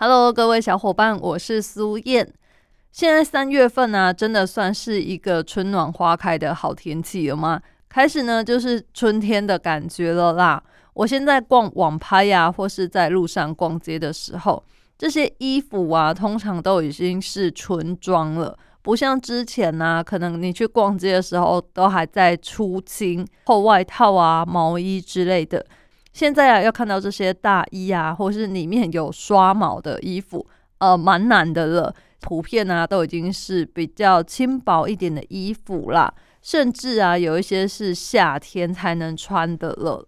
？Hello，各位小伙伴，我是苏燕。现在三月份呢，真的算是一个春暖花开的好天气了吗？开始呢，就是春天的感觉了啦。我现在逛网拍呀，或是在路上逛街的时候，这些衣服啊，通常都已经是春装了，不像之前呢，可能你去逛街的时候都还在出清厚外套啊、毛衣之类的。现在啊，要看到这些大衣啊，或是里面有刷毛的衣服，呃，蛮难的了。普遍啊，都已经是比较轻薄一点的衣服啦，甚至啊，有一些是夏天才能穿的了。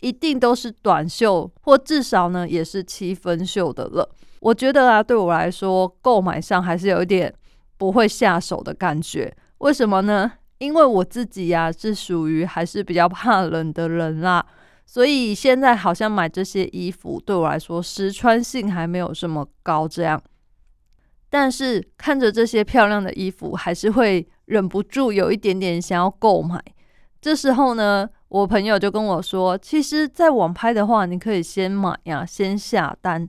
一定都是短袖，或至少呢也是七分袖的了。我觉得啊，对我来说，购买上还是有一点不会下手的感觉。为什么呢？因为我自己呀是属于还是比较怕冷的人啦，所以现在好像买这些衣服对我来说实穿性还没有这么高。这样，但是看着这些漂亮的衣服，还是会忍不住有一点点想要购买。这时候呢？我朋友就跟我说，其实，在网拍的话，你可以先买呀，先下单，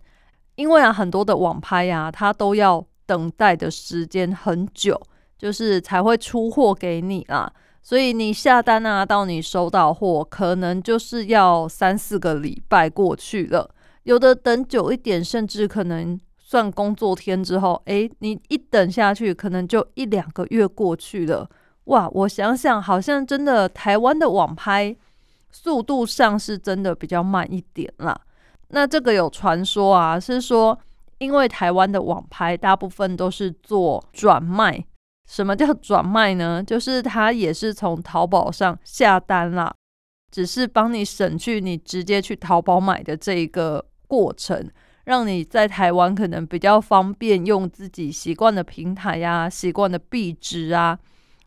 因为啊，很多的网拍呀，它都要等待的时间很久，就是才会出货给你啦。所以你下单啊，到你收到货，可能就是要三四个礼拜过去了。有的等久一点，甚至可能算工作天之后，诶，你一等下去，可能就一两个月过去了。哇，我想想，好像真的台湾的网拍速度上是真的比较慢一点啦。那这个有传说啊，是说因为台湾的网拍大部分都是做转卖。什么叫转卖呢？就是他也是从淘宝上下单啦，只是帮你省去你直接去淘宝买的这一个过程，让你在台湾可能比较方便用自己习惯的平台呀、习惯的币值啊。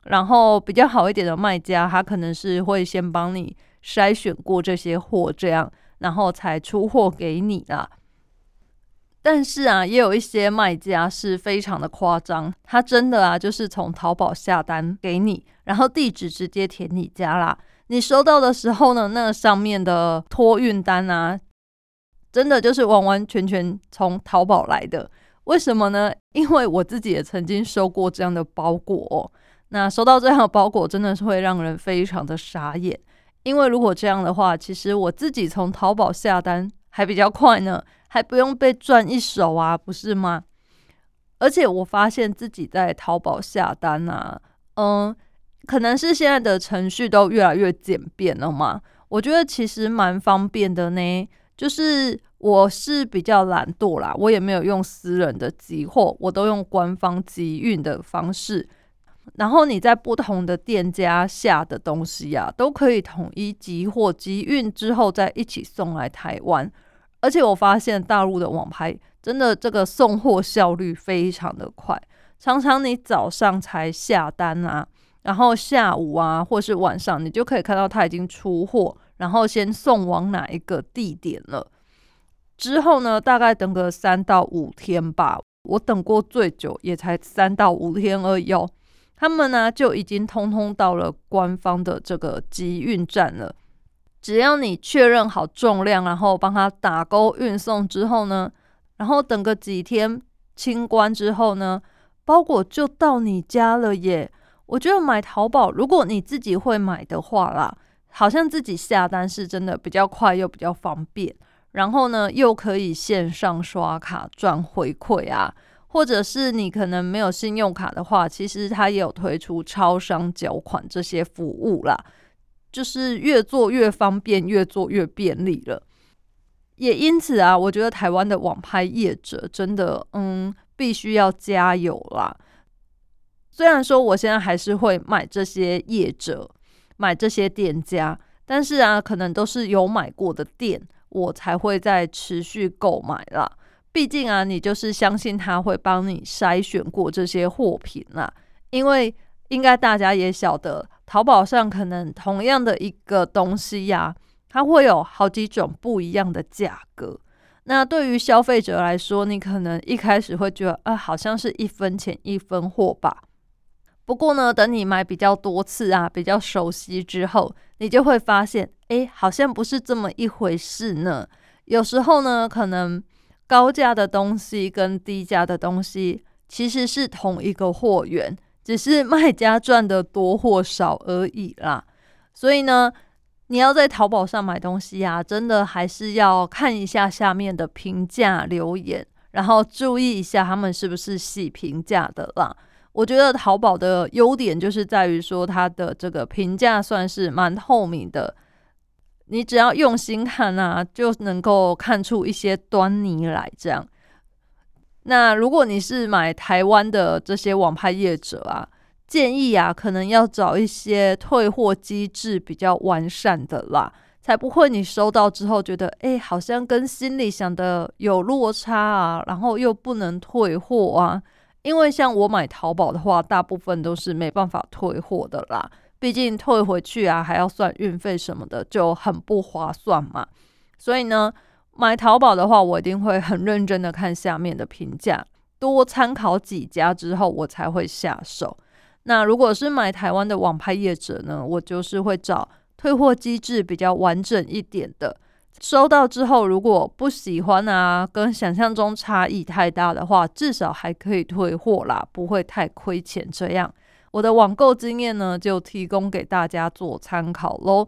然后比较好一点的卖家，他可能是会先帮你筛选过这些货，这样然后才出货给你啦。但是啊，也有一些卖家是非常的夸张，他真的啊就是从淘宝下单给你，然后地址直接填你家啦。你收到的时候呢，那上面的托运单啊，真的就是完完全全从淘宝来的。为什么呢？因为我自己也曾经收过这样的包裹。那收到这样的包裹，真的是会让人非常的傻眼。因为如果这样的话，其实我自己从淘宝下单还比较快呢，还不用被赚一手啊，不是吗？而且我发现自己在淘宝下单啊，嗯，可能是现在的程序都越来越简便了嘛。我觉得其实蛮方便的呢。就是我是比较懒惰啦，我也没有用私人的集货，我都用官方集运的方式。然后你在不同的店家下的东西呀，都可以统一集货、集运之后再一起送来台湾。而且我发现大陆的网拍真的这个送货效率非常的快，常常你早上才下单啊，然后下午啊或是晚上，你就可以看到他已经出货，然后先送往哪一个地点了。之后呢，大概等个三到五天吧，我等过最久也才三到五天而已哦。他们呢就已经通通到了官方的这个集运站了。只要你确认好重量，然后帮他打勾运送之后呢，然后等个几天清关之后呢，包裹就到你家了耶。我觉得买淘宝，如果你自己会买的话啦，好像自己下单是真的比较快又比较方便，然后呢又可以线上刷卡赚回馈啊。或者是你可能没有信用卡的话，其实它也有推出超商缴款这些服务啦，就是越做越方便，越做越便利了。也因此啊，我觉得台湾的网拍业者真的，嗯，必须要加油啦。虽然说我现在还是会买这些业者，买这些店家，但是啊，可能都是有买过的店，我才会再持续购买啦。毕竟啊，你就是相信他会帮你筛选过这些货品啦。因为应该大家也晓得，淘宝上可能同样的一个东西呀，它会有好几种不一样的价格。那对于消费者来说，你可能一开始会觉得啊，好像是一分钱一分货吧。不过呢，等你买比较多次啊，比较熟悉之后，你就会发现，哎，好像不是这么一回事呢。有时候呢，可能高价的东西跟低价的东西其实是同一个货源。只是卖家赚的多或少而已啦，所以呢，你要在淘宝上买东西啊，真的还是要看一下下面的评价留言，然后注意一下他们是不是细评价的啦。我觉得淘宝的优点就是在于说，它的这个评价算是蛮透明的，你只要用心看啊，就能够看出一些端倪来，这样。那如果你是买台湾的这些网拍业者啊，建议啊，可能要找一些退货机制比较完善的啦，才不会你收到之后觉得，哎，好像跟心里想的有落差啊，然后又不能退货啊。因为像我买淘宝的话，大部分都是没办法退货的啦，毕竟退回去啊还要算运费什么的，就很不划算嘛。所以呢。买淘宝的话，我一定会很认真的看下面的评价，多参考几家之后，我才会下手。那如果是买台湾的网拍业者呢，我就是会找退货机制比较完整一点的。收到之后，如果不喜欢啊，跟想象中差异太大的话，至少还可以退货啦，不会太亏钱。这样，我的网购经验呢，就提供给大家做参考喽。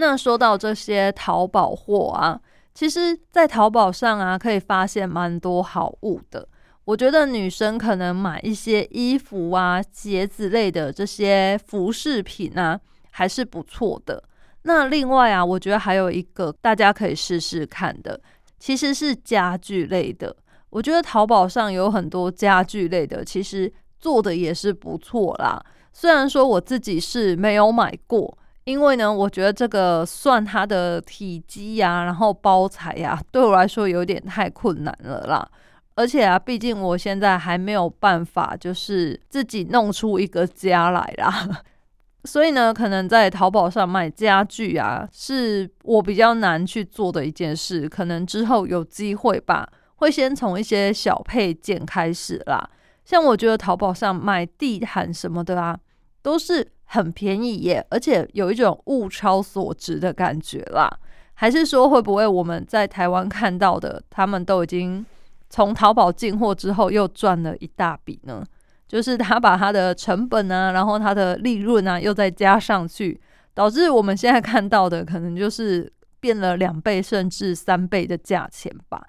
那说到这些淘宝货啊，其实，在淘宝上啊，可以发现蛮多好物的。我觉得女生可能买一些衣服啊、鞋子类的这些服饰品啊，还是不错的。那另外啊，我觉得还有一个大家可以试试看的，其实是家具类的。我觉得淘宝上有很多家具类的，其实做的也是不错啦。虽然说我自己是没有买过。因为呢，我觉得这个算它的体积呀，然后包材呀，对我来说有点太困难了啦。而且啊，毕竟我现在还没有办法，就是自己弄出一个家来啦。所以呢，可能在淘宝上卖家具啊，是我比较难去做的一件事。可能之后有机会吧，会先从一些小配件开始啦。像我觉得淘宝上卖地毯什么的啊，都是。很便宜耶，而且有一种物超所值的感觉啦。还是说，会不会我们在台湾看到的，他们都已经从淘宝进货之后又赚了一大笔呢？就是他把他的成本啊，然后他的利润啊，又再加上去，导致我们现在看到的可能就是变了两倍甚至三倍的价钱吧。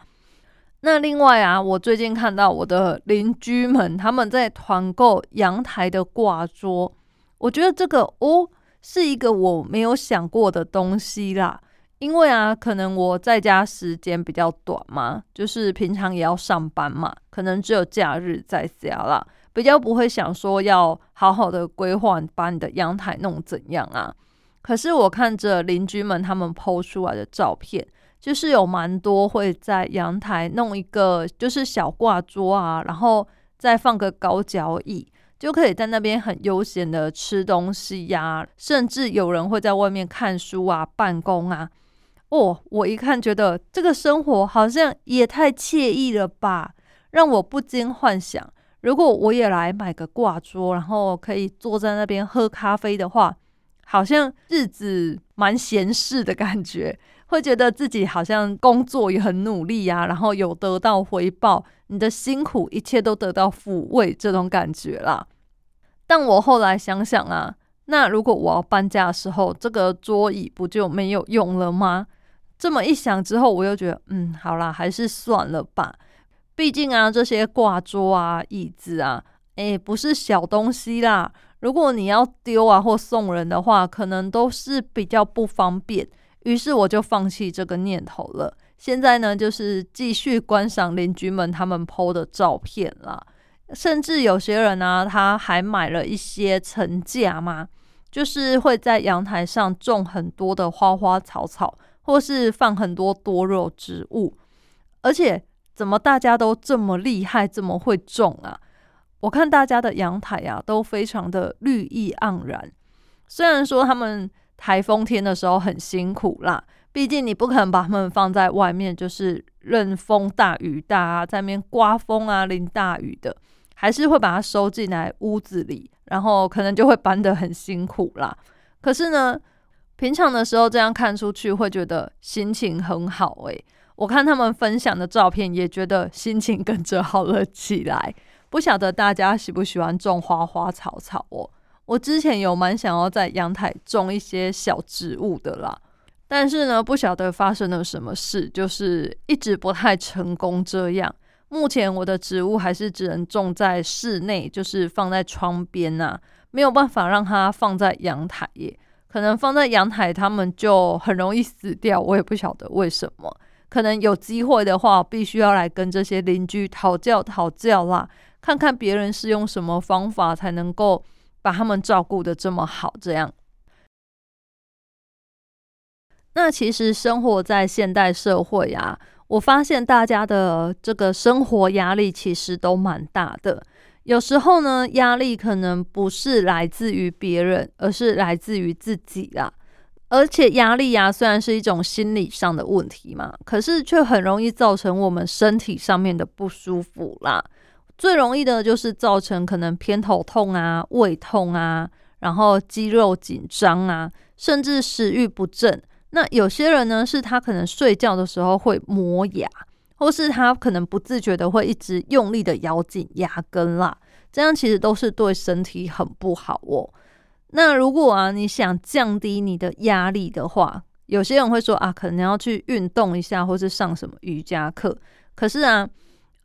那另外啊，我最近看到我的邻居们他们在团购阳台的挂桌。我觉得这个哦是一个我没有想过的东西啦，因为啊，可能我在家时间比较短嘛，就是平常也要上班嘛，可能只有假日在家啦，比较不会想说要好好的规划把你的阳台弄怎样啊。可是我看着邻居们他们 PO 出来的照片，就是有蛮多会在阳台弄一个就是小挂桌啊，然后再放个高脚椅。就可以在那边很悠闲的吃东西呀，甚至有人会在外面看书啊、办公啊。哦，我一看觉得这个生活好像也太惬意了吧，让我不禁幻想，如果我也来买个挂桌，然后可以坐在那边喝咖啡的话，好像日子蛮闲适的感觉，会觉得自己好像工作也很努力呀，然后有得到回报。你的辛苦，一切都得到抚慰，这种感觉啦。但我后来想想啊，那如果我要搬家的时候，这个桌椅不就没有用了吗？这么一想之后，我又觉得，嗯，好啦，还是算了吧。毕竟啊，这些挂桌啊、椅子啊，诶，不是小东西啦。如果你要丢啊或送人的话，可能都是比较不方便。于是我就放弃这个念头了。现在呢，就是继续观赏邻居们他们 PO 的照片啦，甚至有些人呢，他还买了一些层架嘛，就是会在阳台上种很多的花花草草，或是放很多多肉植物。而且，怎么大家都这么厉害，这么会种啊？我看大家的阳台呀，都非常的绿意盎然。虽然说他们台风天的时候很辛苦啦，毕竟你不可能把它们放在外面，就是任风大雨大啊，在那边刮风啊、淋大雨的，还是会把它收进来屋子里，然后可能就会搬得很辛苦啦。可是呢，平常的时候这样看出去，会觉得心情很好诶。我看他们分享的照片，也觉得心情跟着好了起来。不晓得大家喜不喜欢种花花草草哦？我之前有蛮想要在阳台种一些小植物的啦，但是呢，不晓得发生了什么事，就是一直不太成功。这样，目前我的植物还是只能种在室内，就是放在窗边呐，没有办法让它放在阳台耶。可能放在阳台，它们就很容易死掉，我也不晓得为什么。可能有机会的话，必须要来跟这些邻居讨教讨教啦。看看别人是用什么方法才能够把他们照顾的这么好，这样。那其实生活在现代社会啊，我发现大家的这个生活压力其实都蛮大的。有时候呢，压力可能不是来自于别人，而是来自于自己啦。而且压力呀，虽然是一种心理上的问题嘛，可是却很容易造成我们身体上面的不舒服啦。最容易的就是造成可能偏头痛啊、胃痛啊，然后肌肉紧张啊，甚至食欲不振。那有些人呢，是他可能睡觉的时候会磨牙，或是他可能不自觉的会一直用力的咬紧牙根啦，这样其实都是对身体很不好哦。那如果啊，你想降低你的压力的话，有些人会说啊，可能要去运动一下，或是上什么瑜伽课。可是啊。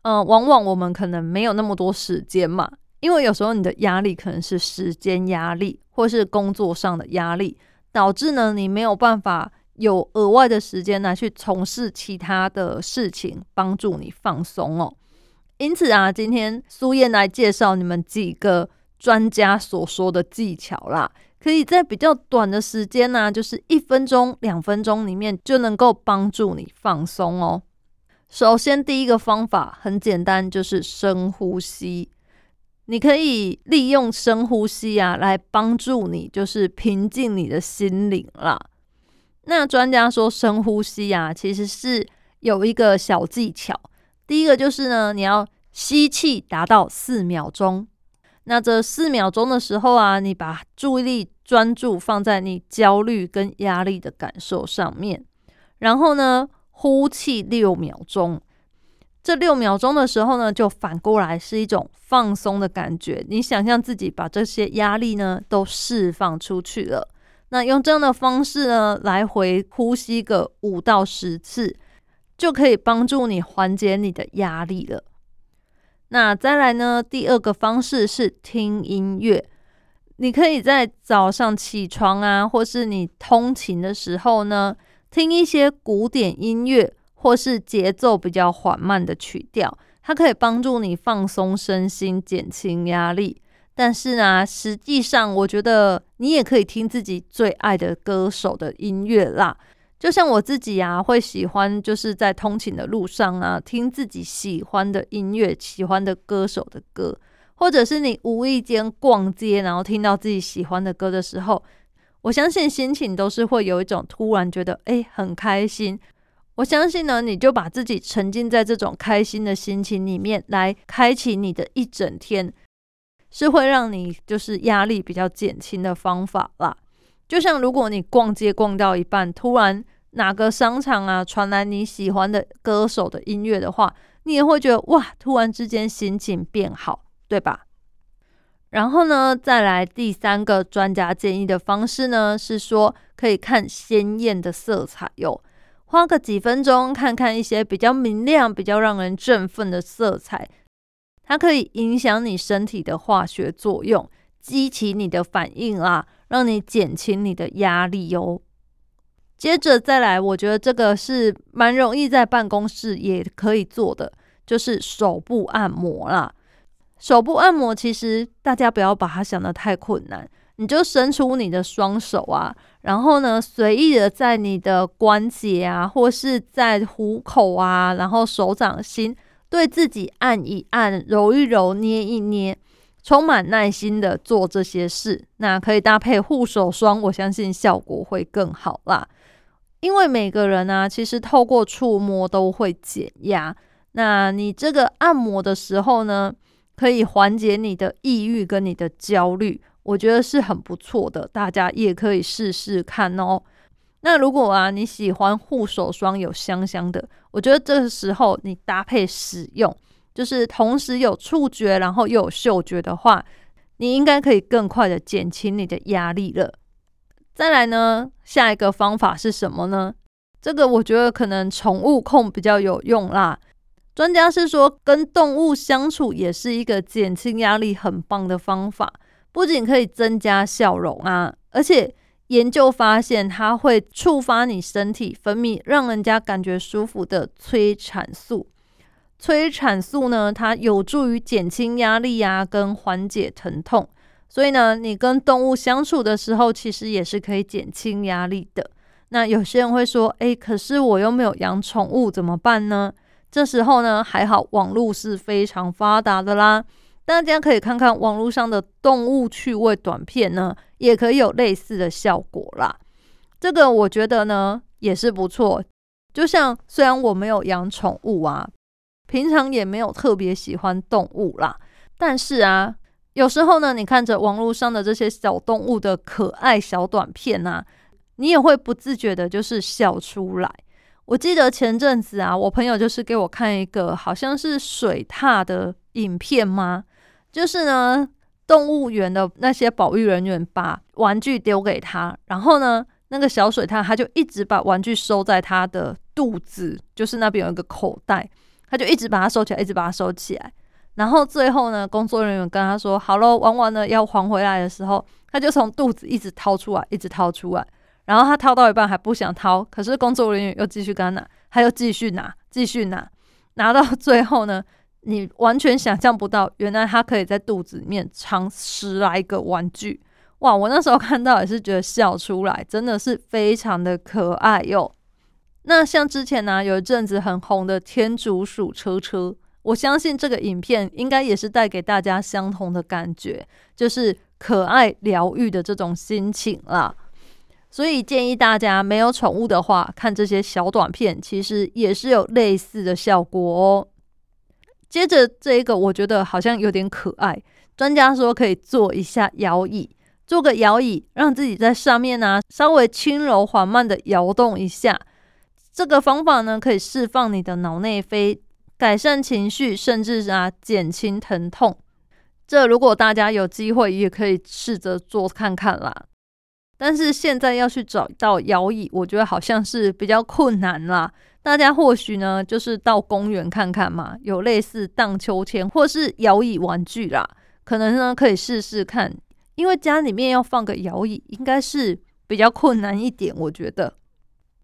嗯，往往我们可能没有那么多时间嘛，因为有时候你的压力可能是时间压力，或是工作上的压力，导致呢你没有办法有额外的时间来去从事其他的事情，帮助你放松哦。因此啊，今天苏燕来介绍你们几个专家所说的技巧啦，可以在比较短的时间呢，就是一分钟、两分钟里面就能够帮助你放松哦。首先，第一个方法很简单，就是深呼吸。你可以利用深呼吸啊，来帮助你，就是平静你的心灵啦。那专家说，深呼吸啊，其实是有一个小技巧。第一个就是呢，你要吸气达到四秒钟。那这四秒钟的时候啊，你把注意力专注放在你焦虑跟压力的感受上面，然后呢。呼气六秒钟，这六秒钟的时候呢，就反过来是一种放松的感觉。你想象自己把这些压力呢都释放出去了，那用这样的方式呢来回呼吸个五到十次，就可以帮助你缓解你的压力了。那再来呢，第二个方式是听音乐，你可以在早上起床啊，或是你通勤的时候呢。听一些古典音乐，或是节奏比较缓慢的曲调，它可以帮助你放松身心，减轻压力。但是呢，实际上我觉得你也可以听自己最爱的歌手的音乐啦。就像我自己啊，会喜欢就是在通勤的路上啊，听自己喜欢的音乐、喜欢的歌手的歌，或者是你无意间逛街，然后听到自己喜欢的歌的时候。我相信心情都是会有一种突然觉得哎很开心。我相信呢，你就把自己沉浸在这种开心的心情里面，来开启你的一整天，是会让你就是压力比较减轻的方法啦。就像如果你逛街逛到一半，突然哪个商场啊传来你喜欢的歌手的音乐的话，你也会觉得哇，突然之间心情变好，对吧？然后呢，再来第三个专家建议的方式呢，是说可以看鲜艳的色彩哟，花个几分钟看看一些比较明亮、比较让人振奋的色彩，它可以影响你身体的化学作用，激起你的反应啊，让你减轻你的压力哟。接着再来，我觉得这个是蛮容易在办公室也可以做的，就是手部按摩啦。手部按摩其实大家不要把它想的太困难，你就伸出你的双手啊，然后呢，随意的在你的关节啊，或是在虎口啊，然后手掌心对自己按一按、揉一揉、捏一捏，充满耐心的做这些事。那可以搭配护手霜，我相信效果会更好啦。因为每个人呢，其实透过触摸都会减压。那你这个按摩的时候呢，可以缓解你的抑郁跟你的焦虑。我觉得是很不错的，大家也可以试试看哦。那如果啊你喜欢护手霜有香香的，我觉得这个时候你搭配使用，就是同时有触觉，然后又有嗅觉的话，你应该可以更快的减轻你的压力了。再来呢，下一个方法是什么呢？这个我觉得可能宠物控比较有用啦。专家是说，跟动物相处也是一个减轻压力很棒的方法。不仅可以增加笑容啊，而且研究发现它会触发你身体分泌让人家感觉舒服的催产素。催产素呢，它有助于减轻压力啊，跟缓解疼痛。所以呢，你跟动物相处的时候，其实也是可以减轻压力的。那有些人会说，诶，可是我又没有养宠物，怎么办呢？这时候呢，还好网络是非常发达的啦。大家可以看看网络上的动物趣味短片呢，也可以有类似的效果啦。这个我觉得呢也是不错。就像虽然我没有养宠物啊，平常也没有特别喜欢动物啦，但是啊，有时候呢，你看着网络上的这些小动物的可爱小短片啊，你也会不自觉的就是笑出来。我记得前阵子啊，我朋友就是给我看一个好像是水獭的影片吗？就是呢，动物园的那些保育人员把玩具丢给他，然后呢，那个小水獭他就一直把玩具收在他的肚子，就是那边有一个口袋，他就一直把它收起来，一直把它收起来。然后最后呢，工作人员跟他说：“好了，玩完了要还回来的时候，他就从肚子一直掏出来，一直掏出来。然后他掏到一半还不想掏，可是工作人员又继续跟他拿，他又继续拿，继续拿，拿到最后呢。”你完全想象不到，原来它可以在肚子里面藏十来个玩具，哇！我那时候看到也是觉得笑出来，真的是非常的可爱哟。那像之前呢，有一阵子很红的天竺鼠车车，我相信这个影片应该也是带给大家相同的感觉，就是可爱疗愈的这种心情啦。所以建议大家没有宠物的话，看这些小短片，其实也是有类似的效果哦。接着这一个，我觉得好像有点可爱。专家说可以做一下摇椅，做个摇椅，让自己在上面呢稍微轻柔缓慢的摇动一下。这个方法呢可以释放你的脑内啡，改善情绪，甚至啊减轻疼痛。这如果大家有机会，也可以试着做看看啦。但是现在要去找到摇椅，我觉得好像是比较困难啦。大家或许呢，就是到公园看看嘛，有类似荡秋千或是摇椅玩具啦，可能呢可以试试看。因为家里面要放个摇椅，应该是比较困难一点，我觉得。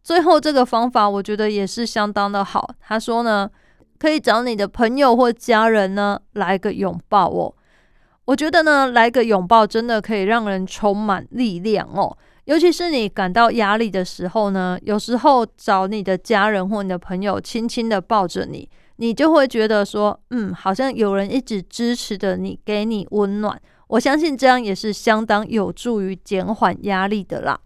最后这个方法，我觉得也是相当的好。他说呢，可以找你的朋友或家人呢来个拥抱哦。我觉得呢，来个拥抱真的可以让人充满力量哦。尤其是你感到压力的时候呢，有时候找你的家人或你的朋友轻轻的抱着你，你就会觉得说，嗯，好像有人一直支持着你，给你温暖。我相信这样也是相当有助于减缓压力的啦。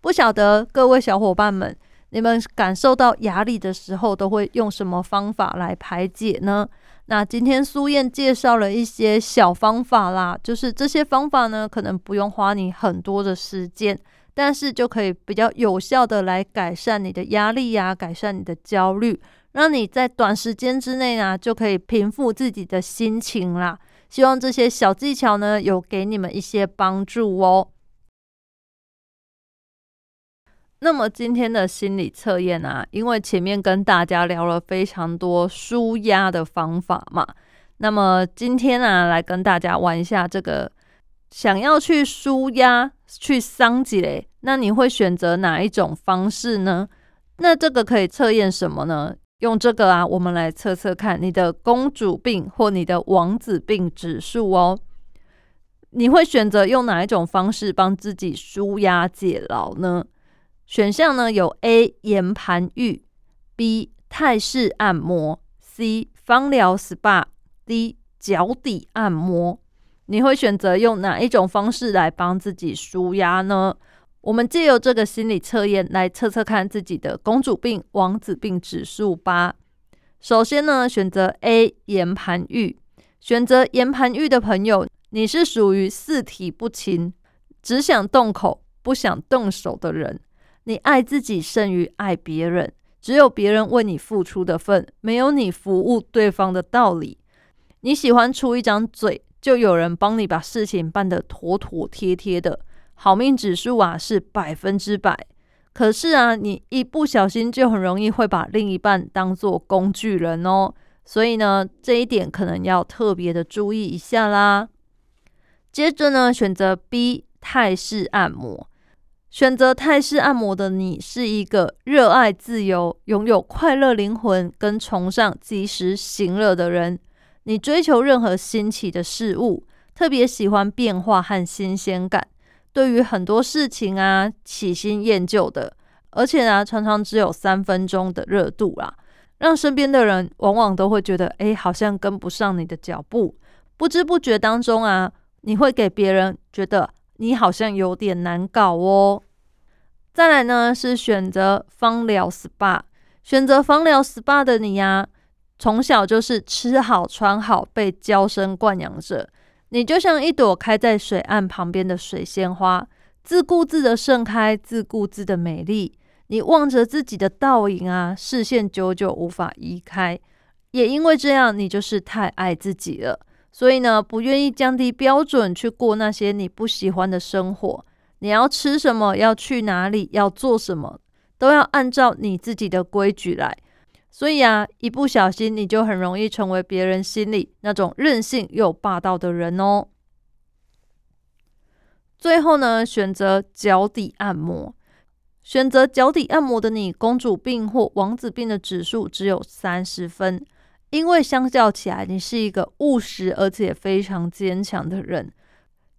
不晓得各位小伙伴们，你们感受到压力的时候，都会用什么方法来排解呢？那今天苏燕介绍了一些小方法啦，就是这些方法呢，可能不用花你很多的时间。但是就可以比较有效的来改善你的压力呀，改善你的焦虑，让你在短时间之内呢就可以平复自己的心情啦。希望这些小技巧呢有给你们一些帮助哦。那么今天的心理测验啊，因为前面跟大家聊了非常多舒压的方法嘛，那么今天啊来跟大家玩一下这个。想要去舒压、去桑吉嘞，那你会选择哪一种方式呢？那这个可以测验什么呢？用这个啊，我们来测测看你的公主病或你的王子病指数哦。你会选择用哪一种方式帮自己舒压解劳呢？选项呢有 A 岩盘浴，B 泰式按摩，C 芳疗 SPA，D 脚底按摩。你会选择用哪一种方式来帮自己舒压呢？我们借由这个心理测验来测测看自己的公主病、王子病指数吧。首先呢，选择 A 岩盘浴。选择岩盘浴的朋友，你是属于四体不勤，只想动口不想动手的人。你爱自己胜于爱别人，只有别人为你付出的份，没有你服务对方的道理。你喜欢出一张嘴。就有人帮你把事情办得妥妥帖帖的，好命指数啊是百分之百。可是啊，你一不小心就很容易会把另一半当做工具人哦。所以呢，这一点可能要特别的注意一下啦。接着呢，选择 B 泰式按摩。选择泰式按摩的你，是一个热爱自由、拥有快乐灵魂跟崇尚及时行乐的人。你追求任何新奇的事物，特别喜欢变化和新鲜感。对于很多事情啊，喜新厌旧的，而且呢，常常只有三分钟的热度啦，让身边的人往往都会觉得，哎，好像跟不上你的脚步。不知不觉当中啊，你会给别人觉得你好像有点难搞哦。再来呢，是选择芳疗 SPA，选择芳疗 SPA 的你呀。从小就是吃好穿好，被娇生惯养着。你就像一朵开在水岸旁边的水仙花，自顾自的盛开，自顾自的美丽。你望着自己的倒影啊，视线久久无法移开。也因为这样，你就是太爱自己了，所以呢，不愿意降低标准去过那些你不喜欢的生活。你要吃什么，要去哪里，要做什么，都要按照你自己的规矩来。所以啊，一不小心你就很容易成为别人心里那种任性又霸道的人哦。最后呢，选择脚底按摩。选择脚底按摩的你，公主病或王子病的指数只有三十分，因为相较起来，你是一个务实而且非常坚强的人。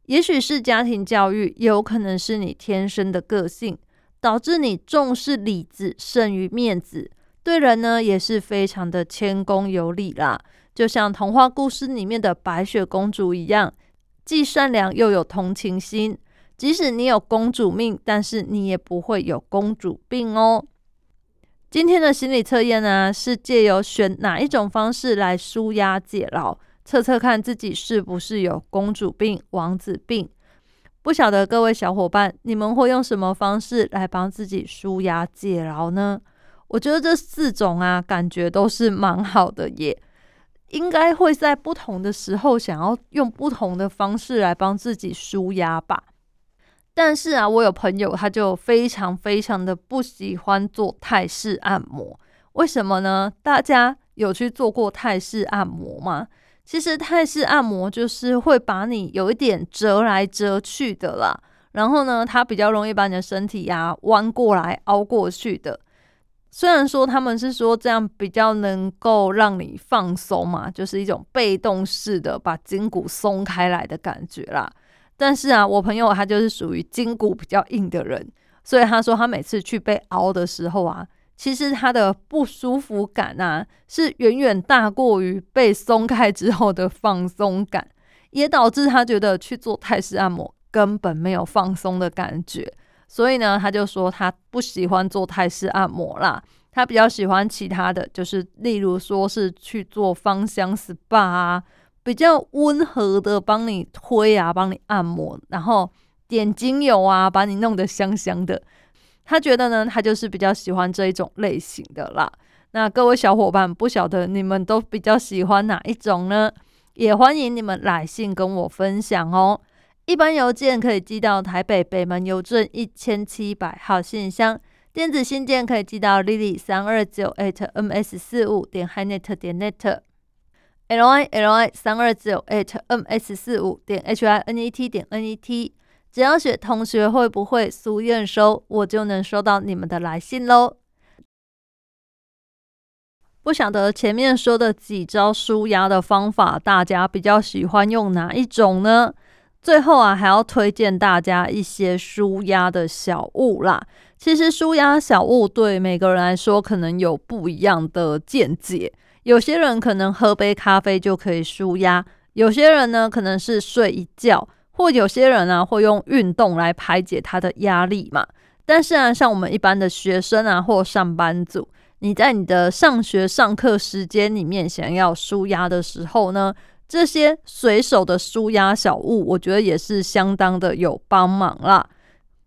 也许是家庭教育，也有可能是你天生的个性，导致你重视里子胜于面子。对人呢也是非常的谦恭有礼啦，就像童话故事里面的白雪公主一样，既善良又有同情心。即使你有公主命，但是你也不会有公主病哦。今天的心理测验呢，是借由选哪一种方式来舒压解劳，测测看自己是不是有公主病、王子病。不晓得各位小伙伴，你们会用什么方式来帮自己舒压解劳呢？我觉得这四种啊，感觉都是蛮好的，也应该会在不同的时候想要用不同的方式来帮自己舒压吧。但是啊，我有朋友他就非常非常的不喜欢做泰式按摩，为什么呢？大家有去做过泰式按摩吗？其实泰式按摩就是会把你有一点折来折去的啦，然后呢，它比较容易把你的身体呀弯过来凹过去的。虽然说他们是说这样比较能够让你放松嘛，就是一种被动式的把筋骨松开来的感觉啦。但是啊，我朋友他就是属于筋骨比较硬的人，所以他说他每次去被熬的时候啊，其实他的不舒服感啊是远远大过于被松开之后的放松感，也导致他觉得去做泰式按摩根本没有放松的感觉。所以呢，他就说他不喜欢做泰式按摩啦，他比较喜欢其他的就是，例如说是去做芳香 SPA 啊，比较温和的帮你推啊，帮你按摩，然后点精油啊，把你弄得香香的。他觉得呢，他就是比较喜欢这一种类型的啦。那各位小伙伴，不晓得你们都比较喜欢哪一种呢？也欢迎你们来信跟我分享哦。一般邮件可以寄到台北北门邮政一千七百号信箱，电子信件可以寄到 lily 三二九 at ms 四五点 hinet 点 net，l i l i 三二九 at ms 四五点 h i n e t 点 n e t，只要写同学会不会苏验收，我就能收到你们的来信喽。不晓得前面说的几招舒压的方法，大家比较喜欢用哪一种呢？最后啊，还要推荐大家一些舒压的小物啦。其实舒压小物对每个人来说可能有不一样的见解。有些人可能喝杯咖啡就可以舒压，有些人呢可能是睡一觉，或有些人呢会用运动来排解他的压力嘛。但是啊，像我们一般的学生啊，或上班族，你在你的上学上课时间里面想要舒压的时候呢？这些随手的舒压小物，我觉得也是相当的有帮忙啦。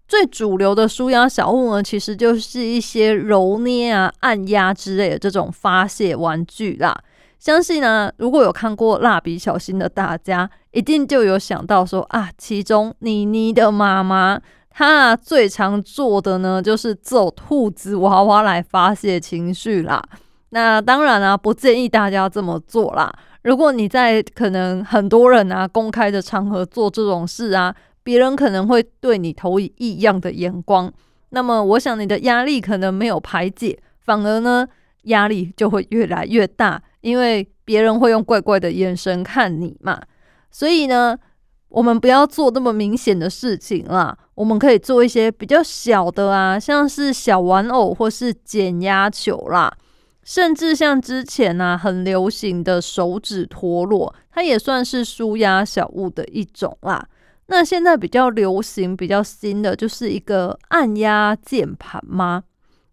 最主流的舒压小物呢，其实就是一些揉捏啊、按压之类的这种发泄玩具啦。相信呢，如果有看过蜡笔小新的大家，一定就有想到说啊，其中妮妮的妈妈她最常做的呢，就是揍兔子娃娃来发泄情绪啦。那当然啊，不建议大家这么做啦。如果你在可能很多人啊公开的场合做这种事啊，别人可能会对你投以异样的眼光。那么，我想你的压力可能没有排解，反而呢压力就会越来越大，因为别人会用怪怪的眼神看你嘛。所以呢，我们不要做那么明显的事情啦，我们可以做一些比较小的啊，像是小玩偶或是减压球啦。甚至像之前呢很流行的手指陀螺，它也算是舒压小物的一种啦。那现在比较流行、比较新的，就是一个按压键盘吗？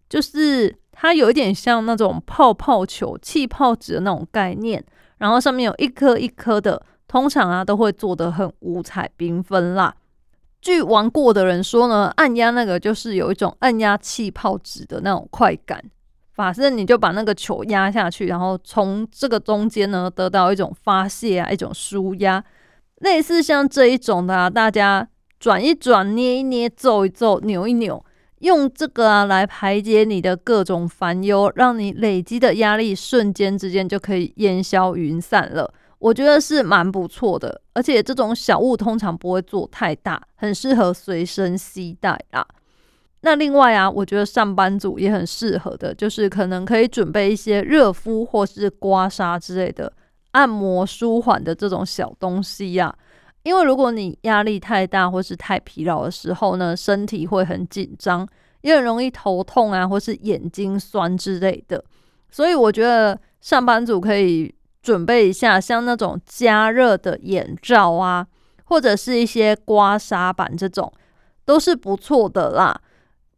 就是它有一点像那种泡泡球、气泡纸的那种概念，然后上面有一颗一颗的，通常啊都会做得很五彩缤纷啦。据玩过的人说呢，按压那个就是有一种按压气泡纸的那种快感。反正你就把那个球压下去，然后从这个中间呢得到一种发泄啊，一种舒压，类似像这一种的，啊，大家转一转、捏一捏、皱一皱、扭一扭，用这个啊来排解你的各种烦忧，让你累积的压力瞬间之间就可以烟消云散了。我觉得是蛮不错的，而且这种小物通常不会做太大，很适合随身携带啦。那另外啊，我觉得上班族也很适合的，就是可能可以准备一些热敷或是刮痧之类的按摩舒缓的这种小东西呀。因为如果你压力太大或是太疲劳的时候呢，身体会很紧张，也很容易头痛啊，或是眼睛酸之类的。所以我觉得上班族可以准备一下，像那种加热的眼罩啊，或者是一些刮痧板这种，都是不错的啦。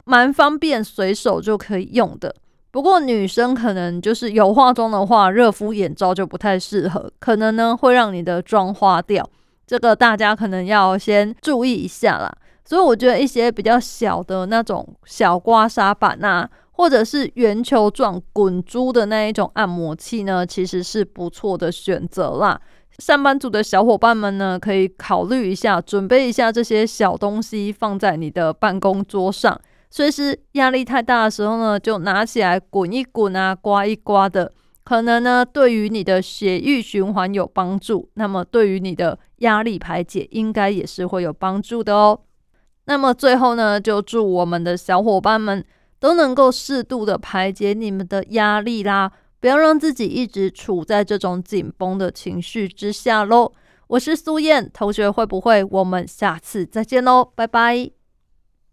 蛮方便，随手就可以用的。不过女生可能就是有化妆的话，热敷眼罩就不太适合，可能呢会让你的妆花掉。这个大家可能要先注意一下啦。所以我觉得一些比较小的那种小刮痧板啊，或者是圆球状滚珠的那一种按摩器呢，其实是不错的选择啦。上班族的小伙伴们呢，可以考虑一下，准备一下这些小东西放在你的办公桌上。随时压力太大的时候呢，就拿起来滚一滚啊，刮一刮的，可能呢对于你的血液循环有帮助，那么对于你的压力排解应该也是会有帮助的哦。那么最后呢，就祝我们的小伙伴们都能够适度的排解你们的压力啦，不要让自己一直处在这种紧绷的情绪之下喽。我是苏燕同学，会不会我们下次再见喽？拜拜。